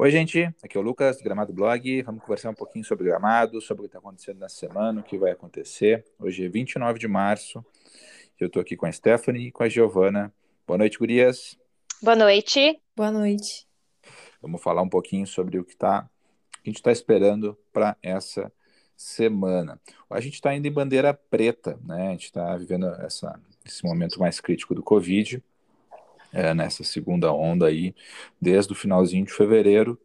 Oi, gente. Aqui é o Lucas, do Gramado Blog. Vamos conversar um pouquinho sobre Gramado, sobre o que está acontecendo na semana, o que vai acontecer. Hoje é 29 de março. Eu estou aqui com a Stephanie e com a Giovana. Boa noite, gurias. Boa noite. Boa noite. Vamos falar um pouquinho sobre o que, tá, o que a gente está esperando para essa semana. A gente está indo em bandeira preta, né? A gente está vivendo essa, esse momento mais crítico do Covid é, nessa segunda onda aí, desde o finalzinho de fevereiro,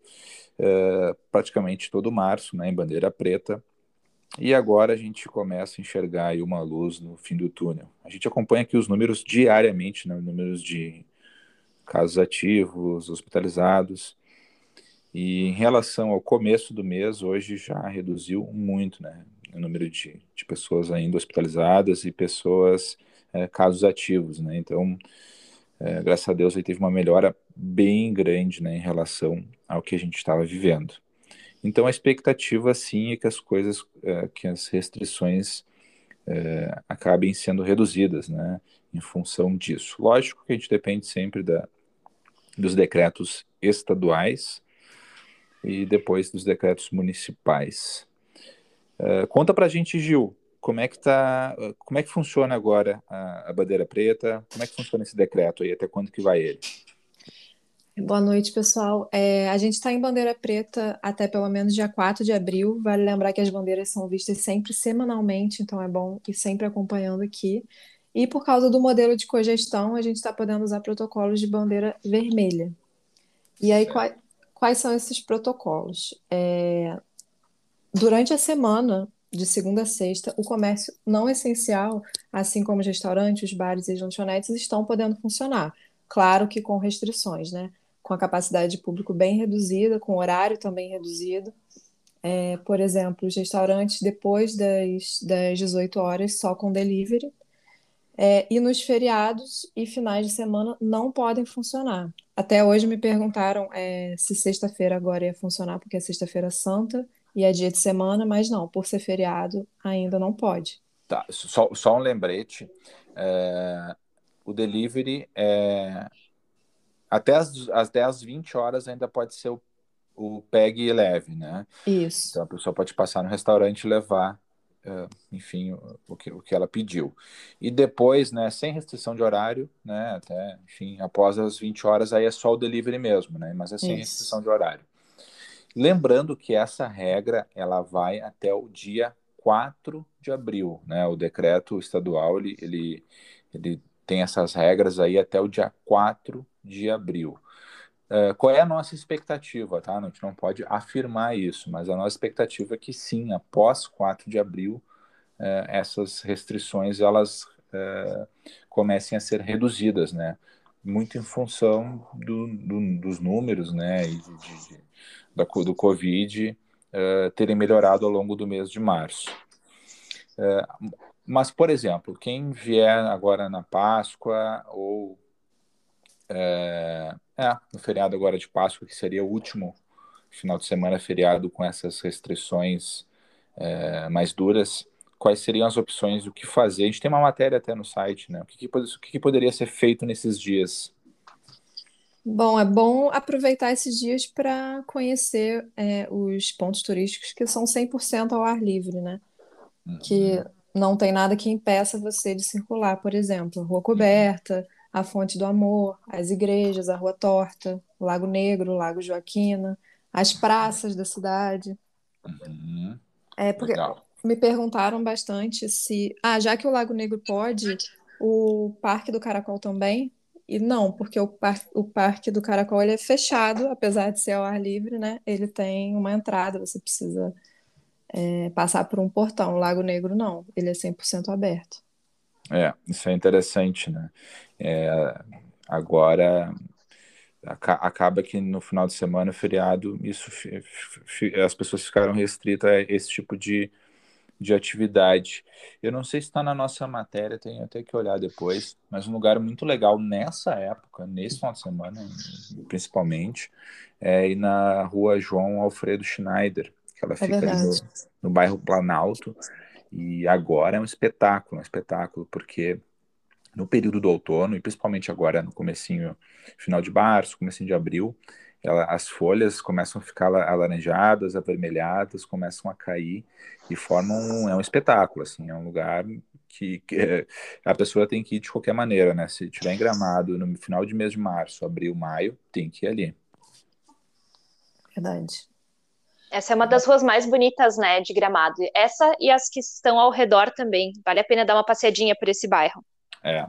é, praticamente todo março, né, em bandeira preta. E agora a gente começa a enxergar aí uma luz no fim do túnel. A gente acompanha aqui os números diariamente, né, números de casos ativos, hospitalizados. E em relação ao começo do mês, hoje já reduziu muito, né? O número de, de pessoas ainda hospitalizadas e pessoas, é, casos ativos, né? Então, é, graças a Deus, aí teve uma melhora bem grande né, em relação ao que a gente estava vivendo. Então, a expectativa, sim, é que as coisas, é, que as restrições é, acabem sendo reduzidas, né, em função disso. Lógico que a gente depende sempre da, dos decretos estaduais e depois dos decretos municipais. Uh, conta pra gente, Gil, como é que tá, como é que funciona agora a, a, bandeira preta? Como é que funciona esse decreto aí? Até quando que vai ele? Boa noite, pessoal. É, a gente está em bandeira preta até pelo menos dia 4 de abril. Vale lembrar que as bandeiras são vistas sempre semanalmente, então é bom ir sempre acompanhando aqui. E por causa do modelo de cogestão, a gente está podendo usar protocolos de bandeira vermelha. E aí, quais, quais são esses protocolos? É, durante a semana, de segunda a sexta, o comércio não essencial, assim como os restaurantes, os bares e as lanchonetes, estão podendo funcionar. Claro que com restrições, né? Com a capacidade de público bem reduzida, com horário também reduzido. É, por exemplo, os restaurantes depois das, das 18 horas só com delivery. É, e nos feriados e finais de semana não podem funcionar. Até hoje me perguntaram é, se sexta-feira agora ia funcionar, porque é sexta-feira santa e é dia de semana, mas não, por ser feriado, ainda não pode. Tá, só, só um lembrete. É, o delivery é até as, as 10, 20 horas ainda pode ser o, o PEG e leve, né? Isso. Então a pessoa pode passar no restaurante e levar, uh, enfim, o, o, que, o que ela pediu. E depois, né, sem restrição de horário, né, até, enfim, após as 20 horas, aí é só o delivery mesmo, né? Mas é sem Isso. restrição de horário. Lembrando que essa regra ela vai até o dia 4 de abril, né? O decreto estadual ele, ele, ele tem essas regras aí até o dia 4 de abril. Uh, qual é a nossa expectativa, tá? A gente não pode afirmar isso, mas a nossa expectativa é que sim, após 4 de abril, uh, essas restrições elas uh, comecem a ser reduzidas, né? Muito em função do, do, dos números, né? De, de, da, do Covid uh, terem melhorado ao longo do mês de março. Uh, mas, por exemplo, quem vier agora na Páscoa ou é, é, no feriado agora de Páscoa, que seria o último final de semana feriado com essas restrições mais duras, quais seriam as opções, o que fazer? A gente tem uma matéria até no site, né? O que, que, o que, que poderia ser feito nesses dias? Bom, é bom aproveitar esses dias para conhecer é, os pontos turísticos que são 100% ao ar livre, né? Que uhum. não tem nada que impeça você de circular, por exemplo, a Rua Coberta, a Fonte do Amor, as igrejas, a Rua Torta, o Lago Negro, o Lago Joaquina, as praças da cidade. Uhum. É porque Legal. Me perguntaram bastante se, ah, já que o Lago Negro pode, o Parque do Caracol também, e não, porque o, par o Parque do Caracol ele é fechado, apesar de ser ao ar livre, né? Ele tem uma entrada, você precisa é, passar por um portão. O Lago Negro não, ele é 100% aberto. É, isso é interessante, né? É, agora acaba que no final de semana, feriado, isso as pessoas ficaram restritas a esse tipo de de atividade. Eu não sei se está na nossa matéria, tenho até que olhar depois, mas um lugar muito legal nessa época, nesse final de semana, principalmente, é ir na rua João Alfredo Schneider, que ela é fica no, no bairro Planalto, e agora é um espetáculo, um espetáculo, porque no período do outono, e principalmente agora no comecinho, final de março, comecinho de abril, ela, as folhas começam a ficar alaranjadas, avermelhadas, começam a cair e formam um, é um espetáculo, assim, é um lugar que, que, é, a pessoa tem que ir de qualquer maneira, né? Se tiver em Gramado no final de mês de março, abril, maio, tem que ir ali. Verdade. Essa é uma das ruas mais bonitas, né, de Gramado. Essa e as que estão ao redor também. Vale a pena dar uma passeadinha por esse bairro. É.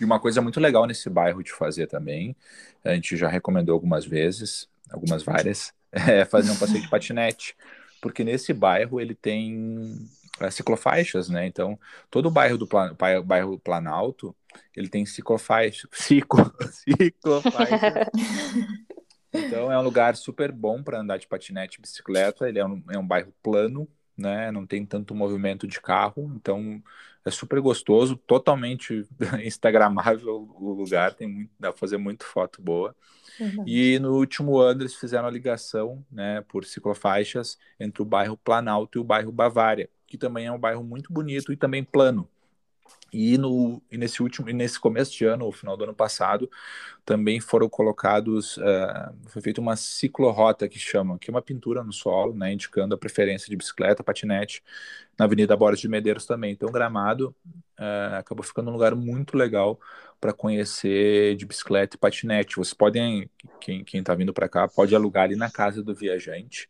E uma coisa muito legal nesse bairro de fazer também, a gente já recomendou algumas vezes, algumas várias, é fazer um passeio de patinete. Porque nesse bairro ele tem é, ciclofaixas, né? Então, todo o bairro do Plan... bairro Planalto, ele tem ciclofaixas. Ciclo... Ciclofaixas. Então é um lugar super bom para andar de patinete e bicicleta. Ele é um, é um bairro plano, né? Não tem tanto movimento de carro, então é super gostoso, totalmente instagramável o lugar, tem muito, dá para fazer muito foto boa. Uhum. E no último ano eles fizeram a ligação, né, por ciclofaixas entre o bairro Planalto e o bairro Bavária, que também é um bairro muito bonito e também plano. E, no, e nesse último, e nesse começo de ano, ou final do ano passado, também foram colocados, uh, foi feita uma ciclorota que chama, que é uma pintura no solo, né, indicando a preferência de bicicleta, patinete, na Avenida Borges de Medeiros também. Então, Gramado uh, acabou ficando um lugar muito legal para conhecer de bicicleta e patinete. Vocês podem, quem está vindo para cá, pode alugar ali na casa do viajante.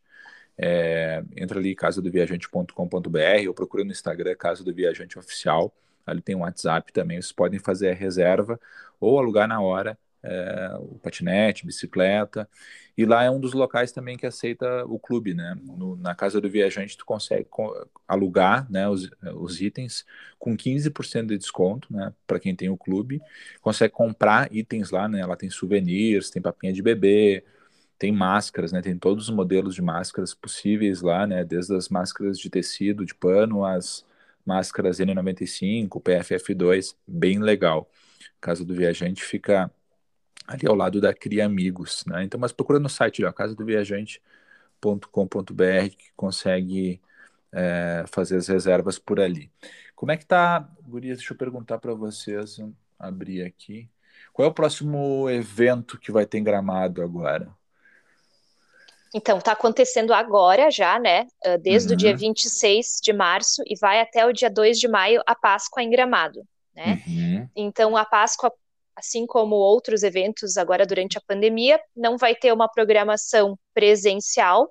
É, entra ali casadoviajante.com.br ou procura no Instagram Casa do Viajante Oficial Ali tem um WhatsApp também, vocês podem fazer a reserva ou alugar na hora é, o patinete, bicicleta. E lá é um dos locais também que aceita o clube, né? No, na casa do viajante tu consegue alugar né, os, os itens com 15% de desconto, né? Para quem tem o clube. Consegue comprar itens lá, né? Lá tem souvenirs, tem papinha de bebê, tem máscaras, né? Tem todos os modelos de máscaras possíveis lá, né? Desde as máscaras de tecido, de pano, as máscaras N95, PFF2, bem legal. Casa do Viajante fica ali ao lado da Cria Amigos, né? Então, mas procura no site, ó, casadoviajante.com.br que consegue é, fazer as reservas por ali. Como é que tá, Gurias? Deixa eu perguntar para vocês, abrir aqui. Qual é o próximo evento que vai ter em Gramado agora? Então, está acontecendo agora já, né? Ah, desde uhum. o dia 26 de março e vai até o dia 2 de maio a Páscoa em Gramado, né? Uhum. Então, a Páscoa, assim como outros eventos agora durante a pandemia, não vai ter uma programação presencial.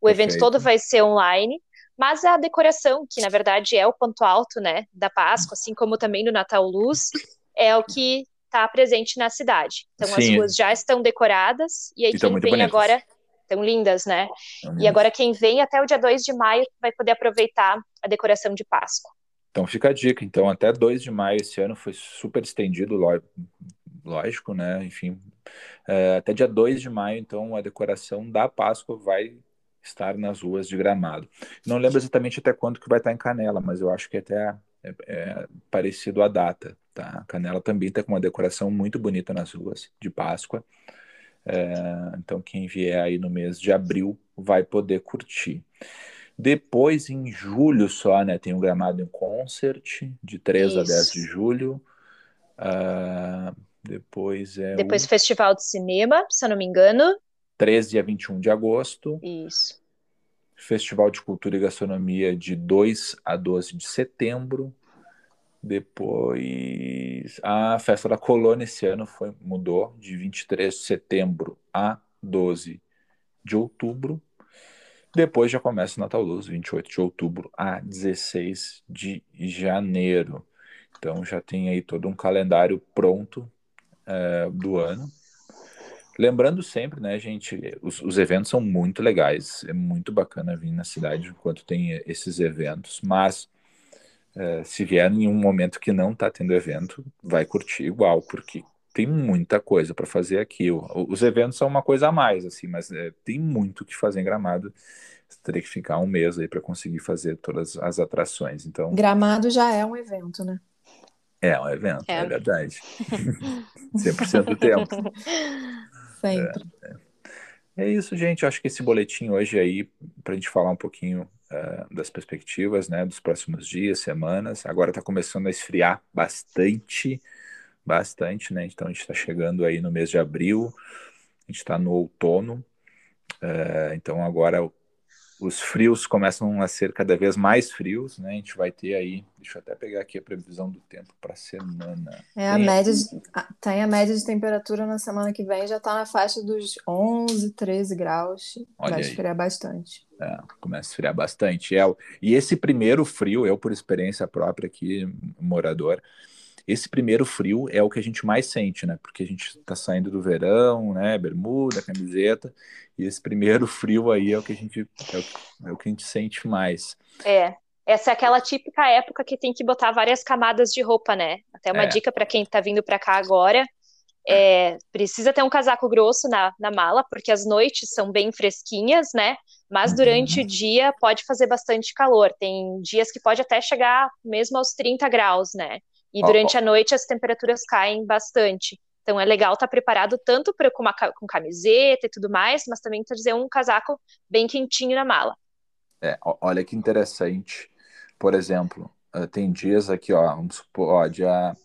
O Perfeito. evento todo vai ser online, mas a decoração, que na verdade é o ponto alto, né, da Páscoa, assim como também do Natal Luz, é o que está presente na cidade. Então, Sim. as ruas já estão decoradas e aí quem vem agora Tão lindas, né? e agora quem vem até o dia 2 de maio vai poder aproveitar a decoração de Páscoa. Então fica a dica. Então, até 2 de maio esse ano foi super estendido, lógico, né? Enfim, é, até dia 2 de maio, então, a decoração da Páscoa vai estar nas ruas de Gramado. Não lembro exatamente até quando que vai estar em Canela, mas eu acho que até é, é parecido a data, tá? Canela também está com uma decoração muito bonita nas ruas de Páscoa. É, então, quem vier aí no mês de abril vai poder curtir. Depois, em julho só, né, tem o Gramado em Concert, de 3 Isso. a 10 de julho. Uh, depois é. Depois, o Festival de Cinema, se eu não me engano. 13 a 21 de agosto. Isso. Festival de Cultura e Gastronomia, de 2 a 12 de setembro. Depois, a festa da colônia esse ano foi, mudou de 23 de setembro a 12 de outubro. Depois já começa o Natal Luz, 28 de outubro a 16 de janeiro. Então já tem aí todo um calendário pronto é, do ano. Lembrando sempre, né, gente, os, os, eventos são muito legais, é muito bacana vir na cidade enquanto tem esses eventos, mas é, se vier em um momento que não está tendo evento, vai curtir igual, porque tem muita coisa para fazer aqui. Os eventos são uma coisa a mais, assim, mas é, tem muito que fazer em Gramado. Você teria que ficar um mês aí para conseguir fazer todas as atrações. Então, Gramado já é um evento, né? É um evento, é, é verdade. 100% do tempo. Sempre. É, é. é, isso, gente. Eu acho que esse boletim hoje aí, para a gente falar um pouquinho das perspectivas, né, dos próximos dias, semanas. Agora está começando a esfriar bastante, bastante, né? Então a gente está chegando aí no mês de abril. A gente está no outono, uh, então agora os frios começam a ser cada vez mais frios, né? A gente vai ter aí, deixa eu até pegar aqui a previsão do tempo para a semana. É a tem média, de, tem a média de temperatura na semana que vem já está na faixa dos 11, 13 graus. Olha vai aí. esfriar bastante. É, começa a esfriar bastante. É, e esse primeiro frio, eu por experiência própria aqui, morador, esse primeiro frio é o que a gente mais sente, né? Porque a gente está saindo do verão, né? Bermuda, camiseta, e esse primeiro frio aí é o que a gente é o, é o que a gente sente mais. É. Essa é aquela típica época que tem que botar várias camadas de roupa, né? Até uma é. dica para quem está vindo para cá agora. É, precisa ter um casaco grosso na, na mala, porque as noites são bem fresquinhas, né? Mas durante uhum. o dia pode fazer bastante calor. Tem dias que pode até chegar mesmo aos 30 graus, né? E durante oh, oh. a noite as temperaturas caem bastante. Então é legal estar tá preparado tanto pra, com, uma, com camiseta e tudo mais, mas também trazer um casaco bem quentinho na mala. É, olha que interessante. Por exemplo, eh, tem dias aqui, ó, vamos supor, ó, dia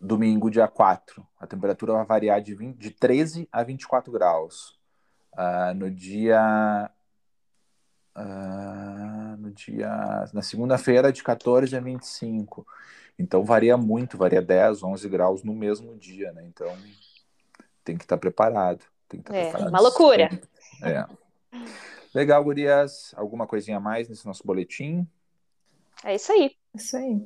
domingo, dia 4, a temperatura vai variar de, 20, de 13 a 24 graus. Uh, no dia. Uh, no dia. Na segunda-feira, de 14 a 25. Então varia muito, varia 10, 11 graus no mesmo dia, né? Então tem que estar tá preparado. Tem que estar tá é, preparado. uma loucura. É. Legal, Gurias. Alguma coisinha a mais nesse nosso boletim? É isso aí. Isso aí.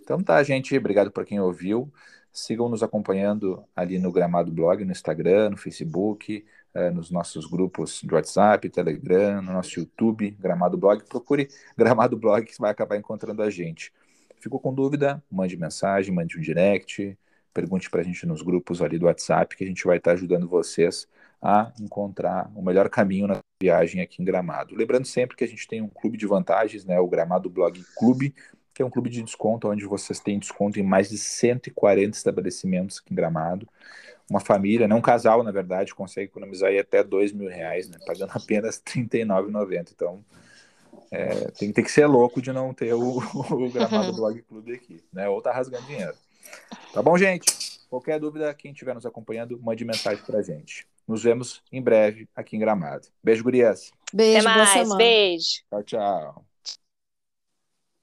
Então tá, gente. Obrigado por quem ouviu. Sigam nos acompanhando ali no Gramado Blog, no Instagram, no Facebook, eh, nos nossos grupos de WhatsApp, Telegram, no nosso YouTube, Gramado Blog. Procure Gramado Blog que vai acabar encontrando a gente. Ficou com dúvida? Mande mensagem, mande um direct, pergunte para a gente nos grupos ali do WhatsApp, que a gente vai estar tá ajudando vocês a encontrar o melhor caminho na viagem aqui em Gramado. Lembrando sempre que a gente tem um clube de vantagens, né, o Gramado Blog Clube, que é um clube de desconto onde vocês têm desconto em mais de 140 estabelecimentos aqui em Gramado. Uma família, né, um casal, na verdade, consegue economizar até dois mil reais, né, pagando apenas R$ 39,90. Então, é, tem, tem que ser louco de não ter o, o gramado do Blog Clube aqui, né? Ou tá rasgando dinheiro. Tá bom, gente? Qualquer dúvida, quem estiver nos acompanhando, mande mensagem pra gente. Nos vemos em breve aqui em Gramado. Beijo, gurias. Beijo, Até mais. Beijo. Tchau, tchau.